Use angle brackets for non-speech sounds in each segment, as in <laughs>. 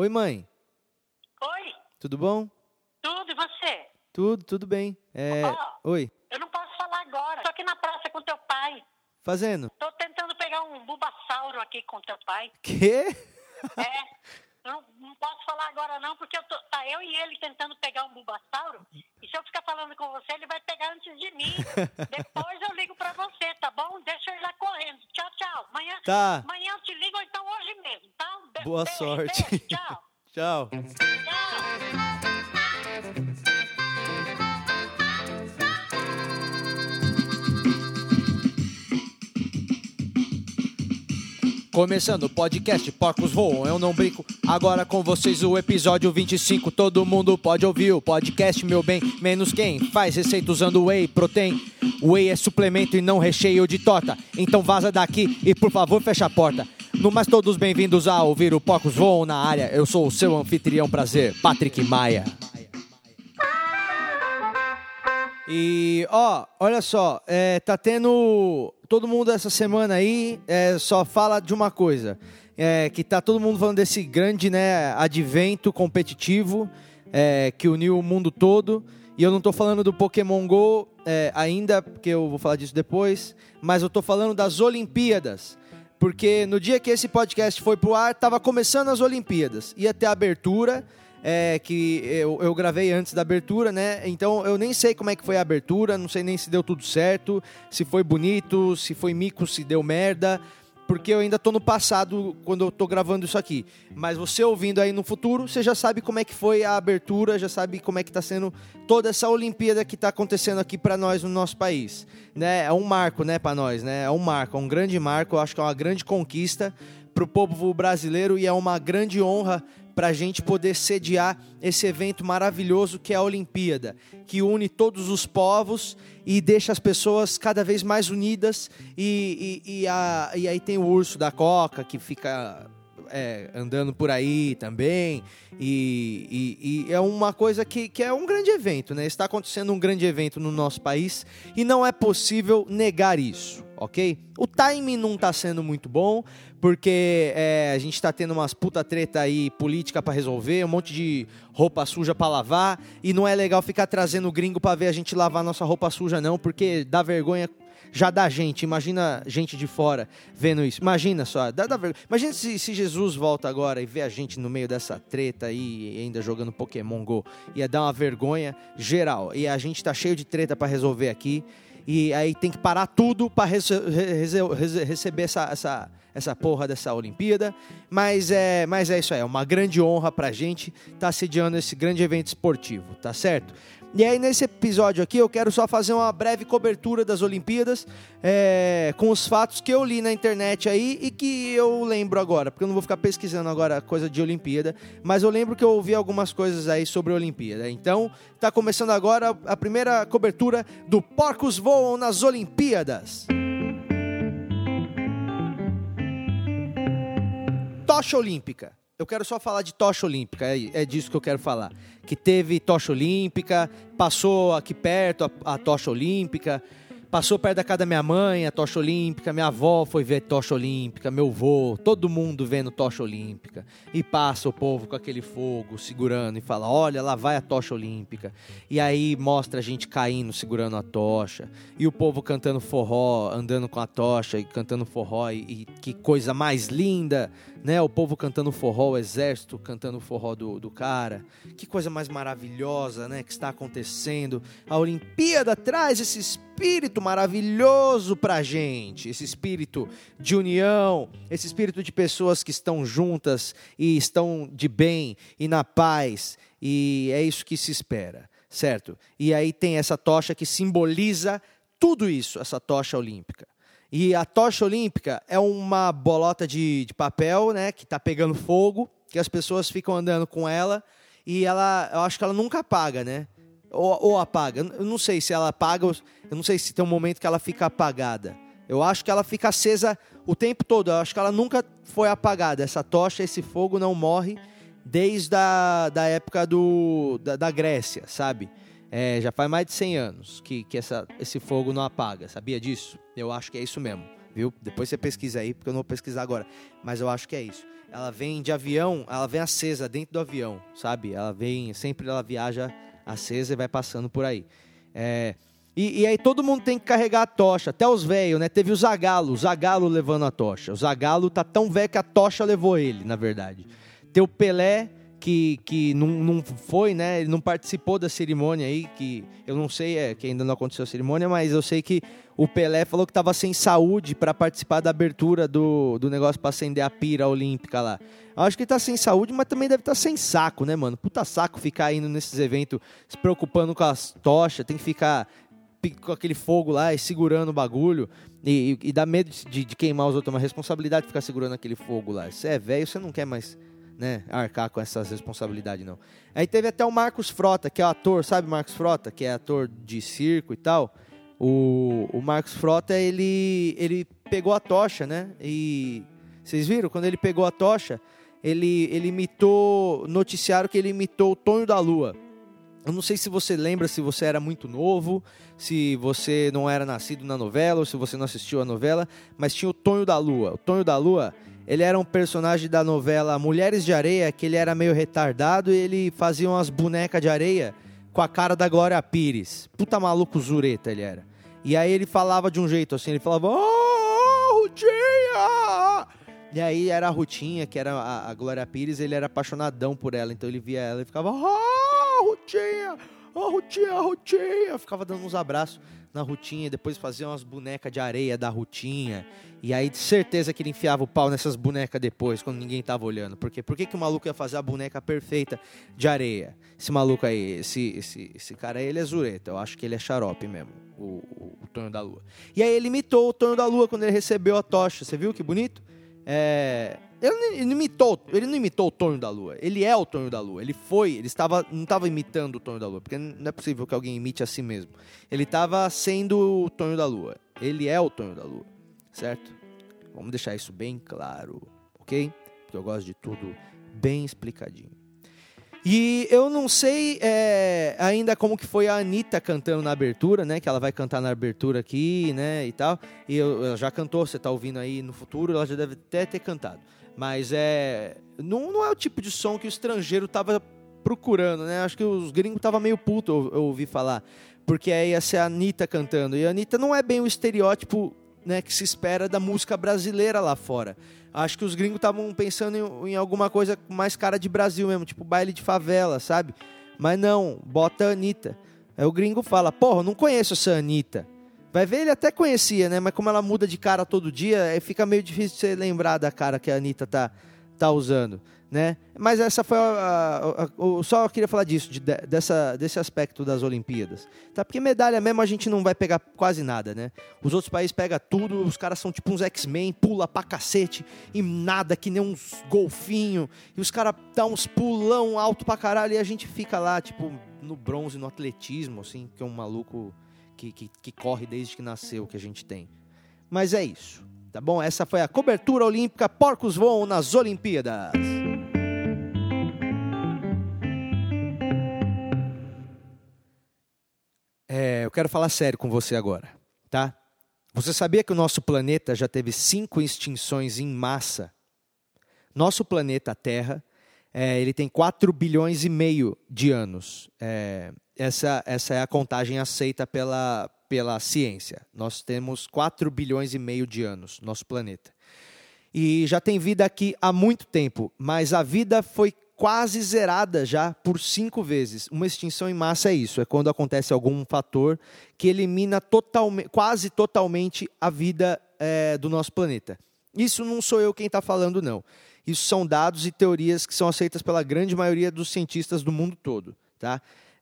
Oi, mãe. Oi, Tudo bom? tudo e você? Tudo, tudo bem. É... Ó. Oi. Eu não posso falar agora. Tô aqui na praça com teu pai. Fazendo? Tô tentando pegar um bulbasauro aqui com teu pai. Quê? É. <laughs> Não, não posso falar agora não, porque eu tô, tá eu e ele tentando pegar um bulbasauro. E se eu ficar falando com você, ele vai pegar antes de mim. <laughs> Depois eu ligo pra você, tá bom? Deixa eu ir lá correndo. Tchau, tchau. Amanhã, Tá. amanhã eu te ligo então hoje mesmo, tá? Boa beijo, sorte. beijo. Tchau. <laughs> Tchau. Tchau. Começando o podcast Porcos Voam, eu não brinco. Agora com vocês o episódio 25. Todo mundo pode ouvir o podcast, meu bem. Menos quem faz receita usando whey protein. Whey é suplemento e não recheio de torta. Então vaza daqui e por favor fecha a porta. No mais, todos bem-vindos a ouvir o Porcos Voam na área. Eu sou o seu anfitrião prazer, Patrick Maia. E, ó, olha só, é, tá tendo. Todo mundo essa semana aí é, só fala de uma coisa. É, que tá todo mundo falando desse grande né, advento competitivo é, que uniu o mundo todo. E eu não tô falando do Pokémon GO é, ainda, porque eu vou falar disso depois. Mas eu tô falando das Olimpíadas. Porque no dia que esse podcast foi pro ar, tava começando as Olimpíadas. Ia ter a abertura é, que eu, eu gravei antes da abertura, né? Então eu nem sei como é que foi a abertura, não sei nem se deu tudo certo, se foi bonito, se foi mico, se deu merda, porque eu ainda tô no passado quando eu tô gravando isso aqui. Mas você ouvindo aí no futuro, você já sabe como é que foi a abertura, já sabe como é que tá sendo toda essa Olimpíada que tá acontecendo aqui para nós no nosso país, né? É um marco, né, para nós, né? É um marco, é um grande marco, eu acho que é uma grande conquista para o povo brasileiro e é uma grande honra para a gente poder sediar esse evento maravilhoso que é a Olimpíada, que une todos os povos e deixa as pessoas cada vez mais unidas. E, e, e, a- e aí tem o urso da Coca que fica é, andando por aí também. E, e- e é uma coisa que, que é um grande evento, né? Está acontecendo um grande evento no nosso país e não é possível negar isso, ok? O timing não está sendo muito bom, porque é, a gente está tendo umas puta treta aí política para resolver, um monte de roupa suja para lavar, e não é legal ficar trazendo gringo para ver a gente lavar nossa roupa suja, não, porque dá vergonha já dá gente, imagina gente de fora vendo isso. Imagina só, dá, dá vergonha. Imagina se, se Jesus volta agora e vê a gente no meio dessa treta aí, ainda jogando Pokémon Go. Ia dar uma vergonha geral. E a gente tá cheio de treta pra resolver aqui. E aí tem que parar tudo rece- receber essa, essa, essa porra dessa Olimpíada. Mas é, mas é isso aí, é uma grande honra pra gente estar tá sediando esse grande evento esportivo, tá certo? E aí, nesse episódio aqui, eu quero só fazer uma breve cobertura das Olimpíadas é, com os fatos que eu li na internet aí e que eu lembro agora, porque eu não vou ficar pesquisando agora coisa de Olimpíada, mas eu lembro que eu ouvi algumas coisas aí sobre a Olimpíada. Então, tá começando agora a primeira cobertura do Porcos Voam nas Olimpíadas. Tocha Olímpica. Eu quero só falar de tocha olímpica, é, é disso que eu quero falar. Que teve tocha olímpica, passou aqui perto a, a tocha olímpica, passou perto da casa da minha mãe a tocha olímpica, minha avó foi ver tocha olímpica, meu avô, todo mundo vendo tocha olímpica. E passa o povo com aquele fogo segurando e fala: Olha, lá vai a tocha olímpica. E aí mostra a gente caindo segurando a tocha. E o povo cantando forró, andando com a tocha e cantando forró. E, e que coisa mais linda, né? O povo cantando forró, o exército cantando forró do, do cara. Que coisa mais maravilhosa, né? Que está acontecendo. A Olimpíada traz esse espírito maravilhoso pra gente. Esse espírito de união, esse espírito de pessoas que estão juntas e estão de bem e na paz. E é isso que se espera, certo? E aí tem essa tocha que simboliza tudo isso, essa tocha olímpica. E a tocha olímpica é uma bolota de, de papel, né, que está pegando fogo, que as pessoas ficam andando com ela e ela, eu acho que ela nunca apaga, né? Ou, ou apaga. Eu não sei se ela apaga, eu não sei se tem um momento que ela fica apagada. Eu acho que ela fica acesa o tempo todo. Eu acho que ela nunca foi apagada. Essa tocha, esse fogo não morre desde a da época do, da, da Grécia, sabe? É, já faz mais de 100 anos que, que essa, esse fogo não apaga. Sabia disso? Eu acho que é isso mesmo. viu? Depois você pesquisa aí, porque eu não vou pesquisar agora. Mas eu acho que é isso. Ela vem de avião, ela vem acesa dentro do avião, sabe? Ela vem, sempre ela viaja acesa e vai passando por aí. É, e, e, aí todo mundo tem que carregar a tocha, até os velhos, né? Teve o Zagalo, o Zagalo levando a tocha. O Zagalo tá tão velho que a tocha levou ele, na verdade. Tem o Pelé, que, que não, não foi, né? Ele não participou da cerimônia aí, que eu não sei, é, que ainda não aconteceu a cerimônia, mas eu sei que o Pelé falou que estava sem saúde para participar da abertura do, do negócio para acender a pira olímpica lá. Eu acho que ele tá sem saúde, mas também deve estar tá sem saco, né, mano? Puta saco ficar indo nesses eventos se preocupando com as tochas, tem que ficar com aquele fogo lá e segurando o bagulho. E, e, dá medo de, de, queimar os outros, é uma responsabilidade ficar segurando aquele fogo lá. Você é velho, você não quer mais né, arcar com essas responsabilidades, não. Aí teve até o Marcos Frota, que é ator, sabe Marcos Frota? Que é ator de circo e tal. O, o Marcos Frota, ele, ele pegou a tocha, né? E vocês viram? Quando ele pegou a tocha, ele, ele imitou, noticiaram que ele imitou o Tonho da Lua. Eu não sei se você lembra, se você era muito novo, se você não era nascido na novela, ou se você não assistiu a novela, mas tinha o Tonho da Lua. O Tonho da Lua, ele era um personagem da novela Mulheres de Areia, que ele era meio retardado e ele fazia umas bonecas de areia com a cara da Glória Pires. Puta maluco zureta ele era. E aí ele falava de um jeito assim, ele falava, oh, Rutinha! E aí era a Rutinha, que era a, a Glória Pires, ele era apaixonadão por ela, então ele via ela e ficava, oh, Rutinha! Oh, Rutinha, Rutinha! Ficava dando uns abraços na Rutinha, depois fazia umas bonecas de areia da Rutinha. E aí, de certeza que ele enfiava o pau nessas bonecas depois, quando ninguém tava olhando. Por quê? Por que, que o maluco ia fazer a boneca perfeita de areia? Esse maluco aí, esse, esse, esse cara aí, ele é zureta. Eu acho que ele é xarope mesmo, o, o, o Tonho da Lua. E aí ele imitou o Tonho da Lua quando ele recebeu a tocha. Você viu que bonito? É, ele não imitou, ele não imitou o Tonho da Lua. Ele é o Tonho da Lua. Ele foi, ele estava, não estava imitando o Tonho da Lua, porque não é possível que alguém imite a si mesmo. Ele estava sendo o Tonho da Lua. Ele é o Tonho da Lua, certo? Vamos deixar isso bem claro, ok? Porque eu gosto de tudo bem explicadinho. E eu não sei é, ainda como que foi a Anitta cantando na abertura, né? Que ela vai cantar na abertura aqui, né? E tal. E eu, ela já cantou, você tá ouvindo aí no futuro, ela já deve até ter cantado. Mas é. Não, não é o tipo de som que o estrangeiro tava procurando, né? Acho que os gringos tava meio puto, eu, eu ouvi falar. Porque aí ia ser a Anitta cantando. E a Anitta não é bem o estereótipo né, que se espera da música brasileira lá fora. Acho que os gringos estavam pensando em, em, alguma coisa mais cara de Brasil mesmo, tipo baile de favela, sabe? Mas não, bota a Anitta. Aí o gringo fala, porra, não conheço essa Anitta. Vai ver, ele até conhecia, né? Mas como ela muda de cara todo dia, fica meio difícil você lembrar da cara que a Anitta tá, tá usando, né? Mas essa foi a, a, a só queria falar disso, de, dessa, desse aspecto das Olimpíadas. Tá? Porque medalha mesmo a gente não vai pegar quase nada, né? Os outros países pegam tudo, os caras são tipo uns X-Men, pula pra cacete e nada, que nem uns golfinho. E os caras dão uns pulão alto pra caralho e a gente fica lá, tipo, no bronze, no atletismo, assim, que é um maluco que, que, que corre desde que nasceu que a gente tem. Mas é isso, tá bom? Essa foi a cobertura olímpica Porcos Voam nas Olimpíadas. É, eu quero falar sério com você agora, tá? Você sabia que o nosso planeta já teve cinco extinções em massa? Nosso planeta Terra, é, ele tem 4 bilhões e meio de anos. É, essa, essa é a contagem aceita pela, pela ciência. Nós temos 4 bilhões e meio de anos, nosso planeta. E já tem vida aqui há muito tempo, mas a vida foi quase zerada já por cinco vezes. Uma extinção em massa é isso, é quando acontece algum fator que elimina totalmente, quase totalmente a vida é, do nosso planeta. Isso não sou eu quem está falando, não. Isso são dados e teorias que são aceitas pela grande maioria dos cientistas do mundo todo. Tá?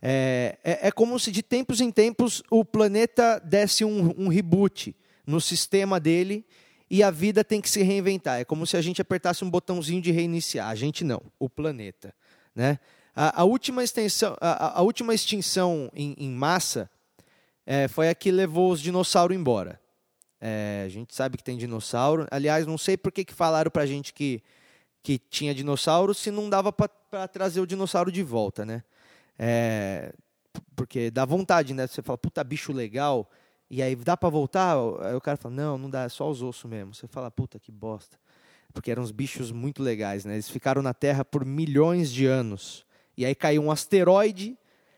É, é, é, como se de tempos em tempos o planeta desse um, um, reboot no sistema dele e a vida tem que se reinventar. É como se a gente apertasse um botãozinho de reiniciar. A gente não, o planeta. Né? A, a última, extensão, a, a última extinção em, em massa é, foi a que levou os dinossauros embora. É, a gente sabe que tem dinossauro. Aliás, não sei por que, que falaram para a gente que, que tinha dinossauro se não dava para trazer o dinossauro de volta, né? É, porque dá vontade, né? Você fala, puta bicho legal, E aí, dá para voltar? Aí o cara fala, não, não dá, é só os ossos mesmo. Você fala, puta, que bosta. Porque eram uns bichos muito legais, né? Eles ficaram na Terra por milhões de anos. E aí caiu um asteroide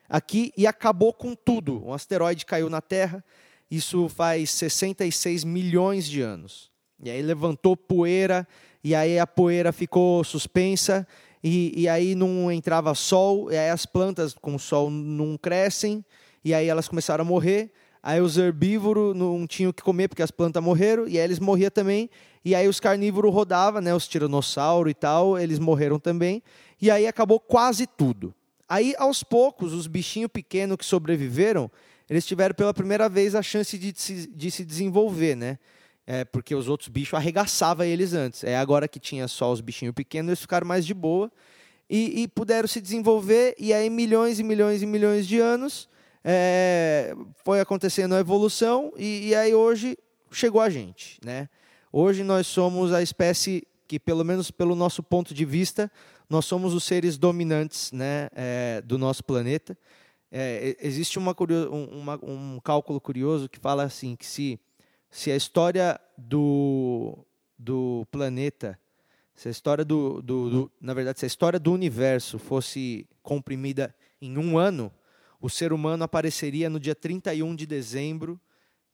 aqui e acabou com tudo. Um asteroide caiu na Terra, isso faz 66 milhões de anos. E aí levantou poeira, e aí a poeira ficou suspensa, e, e aí não entrava sol, e aí as plantas com sol não crescem, e aí elas começaram a morrer. Aí os herbívoros não tinham o que comer porque as plantas morreram, e aí eles morriam também. E aí os carnívoros rodavam, né, os tiranossauros e tal, eles morreram também. E aí acabou quase tudo. Aí, aos poucos, os bichinhos pequenos que sobreviveram, eles tiveram pela primeira vez a chance de se, de se desenvolver, né? É, porque os outros bichos arregaçavam eles antes. É agora que tinha só os bichinhos pequenos, eles ficaram mais de boa e, e puderam se desenvolver. E aí, milhões e milhões e milhões de anos, é, foi acontecendo a evolução e, e, aí hoje chegou a gente, né? Hoje nós somos a espécie que, pelo menos pelo nosso ponto de vista, nós somos os seres dominantes, né, é, do nosso planeta. É, existe uma, uma, um cálculo curioso que fala assim que se se a história do, do planeta, se a história do, do, do, na verdade, se a história do universo fosse comprimida em um ano, o ser humano apareceria no dia 31 de dezembro,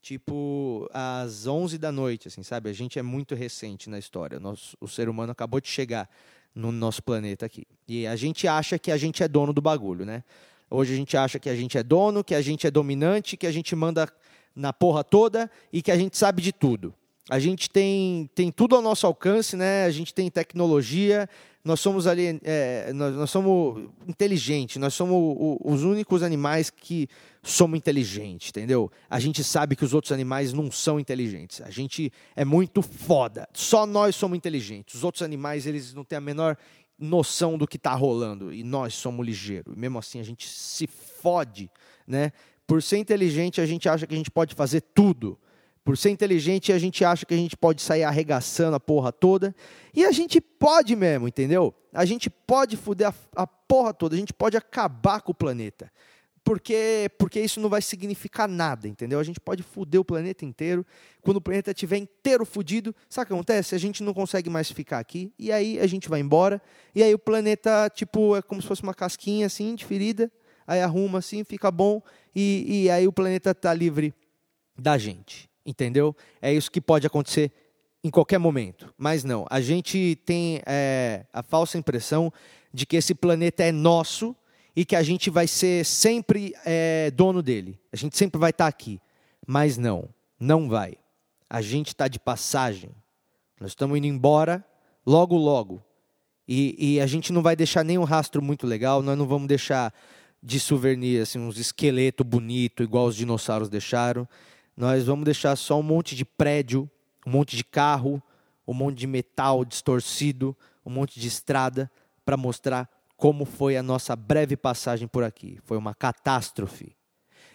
tipo às 11 da noite, assim, sabe? A gente é muito recente na história. Nosso, o ser humano acabou de chegar no nosso planeta aqui. E a gente acha que a gente é dono do bagulho, né? Hoje a gente acha que a gente é dono, que a gente é dominante, que a gente manda na porra toda e que a gente sabe de tudo. A gente tem, tem tudo ao nosso alcance, né? A gente tem tecnologia, nós somos ali, é, nós, nós, somos inteligentes, nós somos o, os únicos animais que somos inteligentes, entendeu? A gente sabe que os outros animais não são inteligentes. A gente é muito foda. Só nós somos inteligentes. Os outros animais, eles não têm a menor noção do que está rolando e nós somos ligeiros. Mesmo assim, a gente se fode, né? Por ser inteligente, a gente acha que a gente pode fazer tudo. Por ser inteligente, a gente acha que a gente pode sair arregaçando a porra toda. E a gente pode mesmo, entendeu? A gente pode foder a, a porra toda, a gente pode acabar com o planeta. Porque, porque isso não vai significar nada, entendeu? A gente pode foder o planeta inteiro. Quando o planeta estiver inteiro fudido, sabe o que acontece? A gente não consegue mais ficar aqui. E aí a gente vai embora. E aí o planeta, tipo, é como se fosse uma casquinha assim, de ferida aí arruma assim, fica bom, e, e aí o planeta está livre da gente. Entendeu? É isso que pode acontecer em qualquer momento. Mas não, a gente tem é, a falsa impressão de que esse planeta é nosso e que a gente vai ser sempre é, dono dele. A gente sempre vai estar tá aqui. Mas não, não vai. A gente está de passagem. Nós estamos indo embora logo, logo. E, e, a gente não vai deixar nenhum rastro muito legal, nós não vamos deixar de souvenir, assim, uns esqueletos bonitos, igual os dinossauros deixaram. Nós vamos deixar só um monte de prédio, um monte de carro, um monte de metal distorcido, um monte de estrada, para mostrar como foi a nossa breve passagem por aqui. Foi uma catástrofe.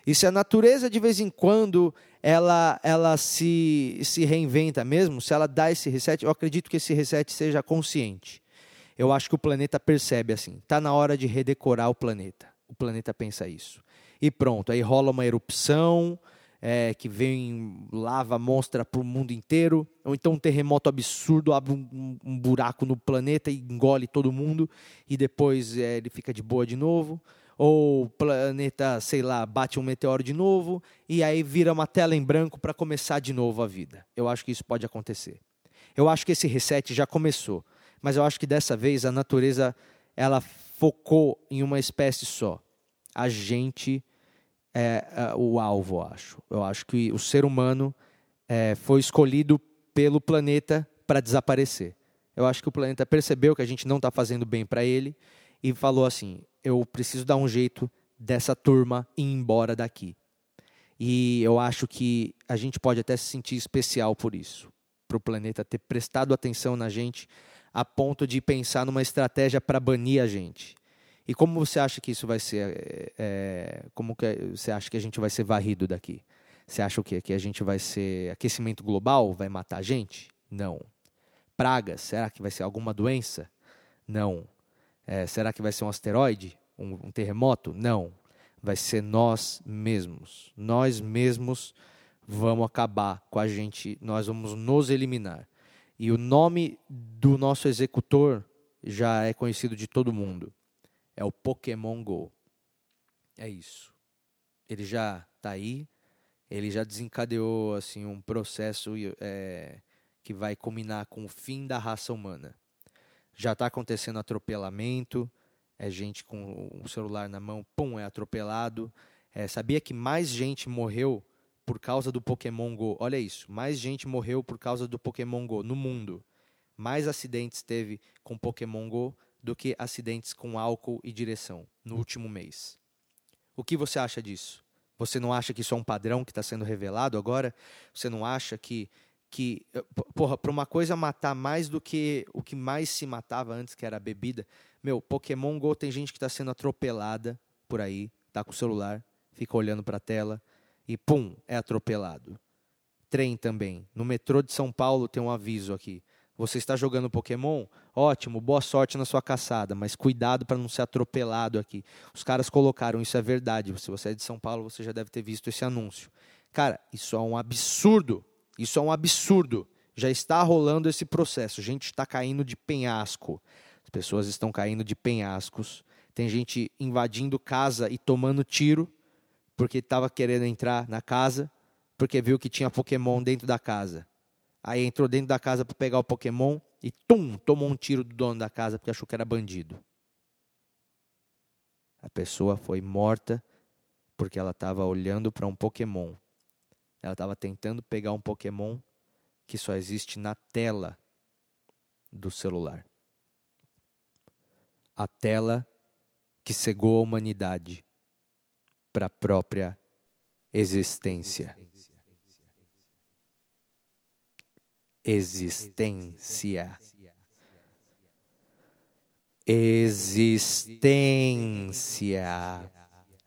E se a natureza, de vez em quando, ela, ela se, se reinventa mesmo, se ela dá esse reset, eu acredito que esse reset seja consciente. Eu acho que o planeta percebe assim. Está na hora de redecorar o planeta o planeta pensa isso. E pronto, aí rola uma erupção, é, que vem lava monstra para o mundo inteiro, ou então um terremoto absurdo abre um, um, buraco no planeta e engole todo mundo, e depois é, ele fica de boa de novo, ou o planeta, sei lá, bate um meteoro de novo, e aí vira uma tela em branco para começar de novo a vida. Eu acho que isso pode acontecer. Eu acho que esse reset já começou, mas eu acho que dessa vez a natureza ela focou em uma espécie só. A gente é, é o alvo, eu acho. Eu acho que o ser humano é, foi escolhido pelo planeta para desaparecer. Eu acho que o planeta percebeu que a gente não está fazendo bem para ele e falou assim: eu preciso dar um jeito dessa turma ir embora daqui. E eu acho que a gente pode até se sentir especial por isso, para o planeta ter prestado atenção na gente a ponto de pensar numa estratégia para banir a gente. E como você acha que isso vai ser? É, como que você acha que a gente vai ser varrido daqui? Você acha o quê? Que a gente vai ser aquecimento global? Vai matar a gente? Não. Pragas? Será que vai ser alguma doença? Não. É, será que vai ser um asteroide? Um, um terremoto? Não. Vai ser nós mesmos. Nós mesmos vamos acabar com a gente, nós vamos nos eliminar. E o nome do nosso executor já é conhecido de todo mundo. É o Pokémon Go. É isso. Ele já está aí, ele já desencadeou assim um processo é, que vai culminar com o fim da raça humana. Já está acontecendo atropelamento, é gente com o celular na mão, pum, é atropelado. É, sabia que mais gente morreu por causa do Pokémon Go. Olha isso, mais gente morreu por causa do Pokémon Go no mundo. Mais acidentes teve com Pokémon Go do que acidentes com álcool e direção no último mês. O que você acha disso? Você não acha que isso é um padrão que está sendo revelado agora? Você não acha que, que eh, porra, para uma coisa matar mais do que o que mais se matava antes, que era a bebida? Meu, Pokémon Go tem gente que está sendo atropelada por aí, tá com o celular, fica olhando para a tela, e pum, é atropelado. Trem também. No metrô de São Paulo tem um aviso aqui. Você está jogando Pokémon? Ótimo, boa sorte na sua caçada, mas cuidado para não ser atropelado aqui. Os caras colocaram, isso é verdade. Se você é de São Paulo, você já deve ter visto esse anúncio. Cara, isso é um absurdo. Isso é um absurdo. Já está rolando esse processo. Gente está caindo de penhasco. As pessoas estão caindo de penhascos. Tem gente invadindo casa e tomando tiro porque estava querendo entrar na casa, porque viu que tinha Pokémon dentro da casa. Aí entrou dentro da casa para pegar o Pokémon e tum, tomou um tiro do dono da casa porque achou que era bandido. A pessoa foi morta porque ela estava olhando para um Pokémon. Ela estava tentando pegar um Pokémon que só existe na tela do celular. A tela que cegou a humanidade para a própria existência. Existência. Existência.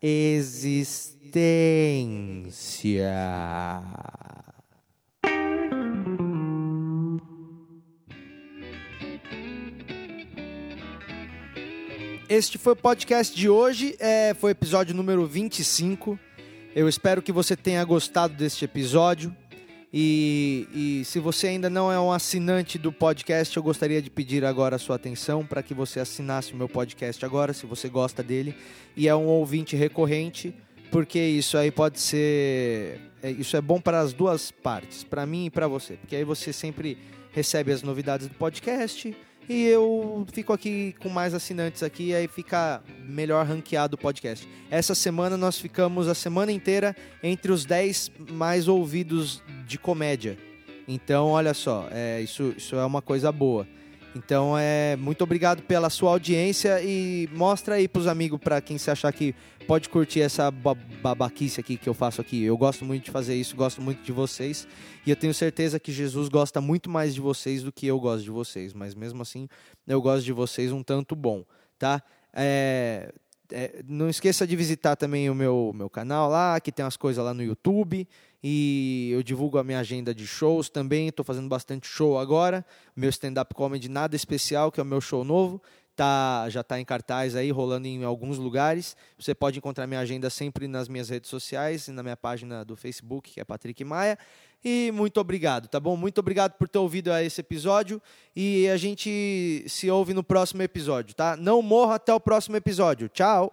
Existência. Este foi o podcast de hoje, é, foi o episódio número 25. Eu espero que você tenha gostado deste episódio. E, e, se você ainda não é um assinante do podcast, eu gostaria de pedir agora a sua atenção para que você assinasse o meu podcast agora, se você gosta dele e é um ouvinte recorrente, porque isso aí pode ser. É, isso é bom para as duas partes, para mim e para você, porque aí você sempre recebe as novidades do podcast e eu fico aqui com mais assinantes aqui, aí fica melhor ranqueado o podcast. Essa semana nós ficamos a semana inteira entre os 10 mais ouvidos de comédia. Então, olha só, é, isso, isso é uma coisa boa. Então, é muito obrigado pela sua audiência e mostra aí pros amigos, para quem se achar que pode curtir essa babaquice aqui que eu faço aqui. Eu gosto muito de fazer isso, gosto muito de vocês e eu tenho certeza que Jesus gosta muito mais de vocês do que eu gosto de vocês, mas mesmo assim eu gosto de vocês um tanto bom, tá? É, é, não esqueça de visitar também o meu, meu canal lá, que tem umas coisas lá no YouTube. E eu divulgo a minha agenda de shows também. Estou fazendo bastante show agora. Meu stand-up comedy nada especial, que é o meu show novo. Tá, já está em cartaz aí, rolando em alguns lugares. Você pode encontrar minha agenda sempre nas minhas redes sociais e na minha página do Facebook, que é Patrick Maia. E muito obrigado, tá bom? Muito obrigado por ter ouvido esse episódio. E a gente se ouve no próximo episódio, tá? Não morra até o próximo episódio. Tchau!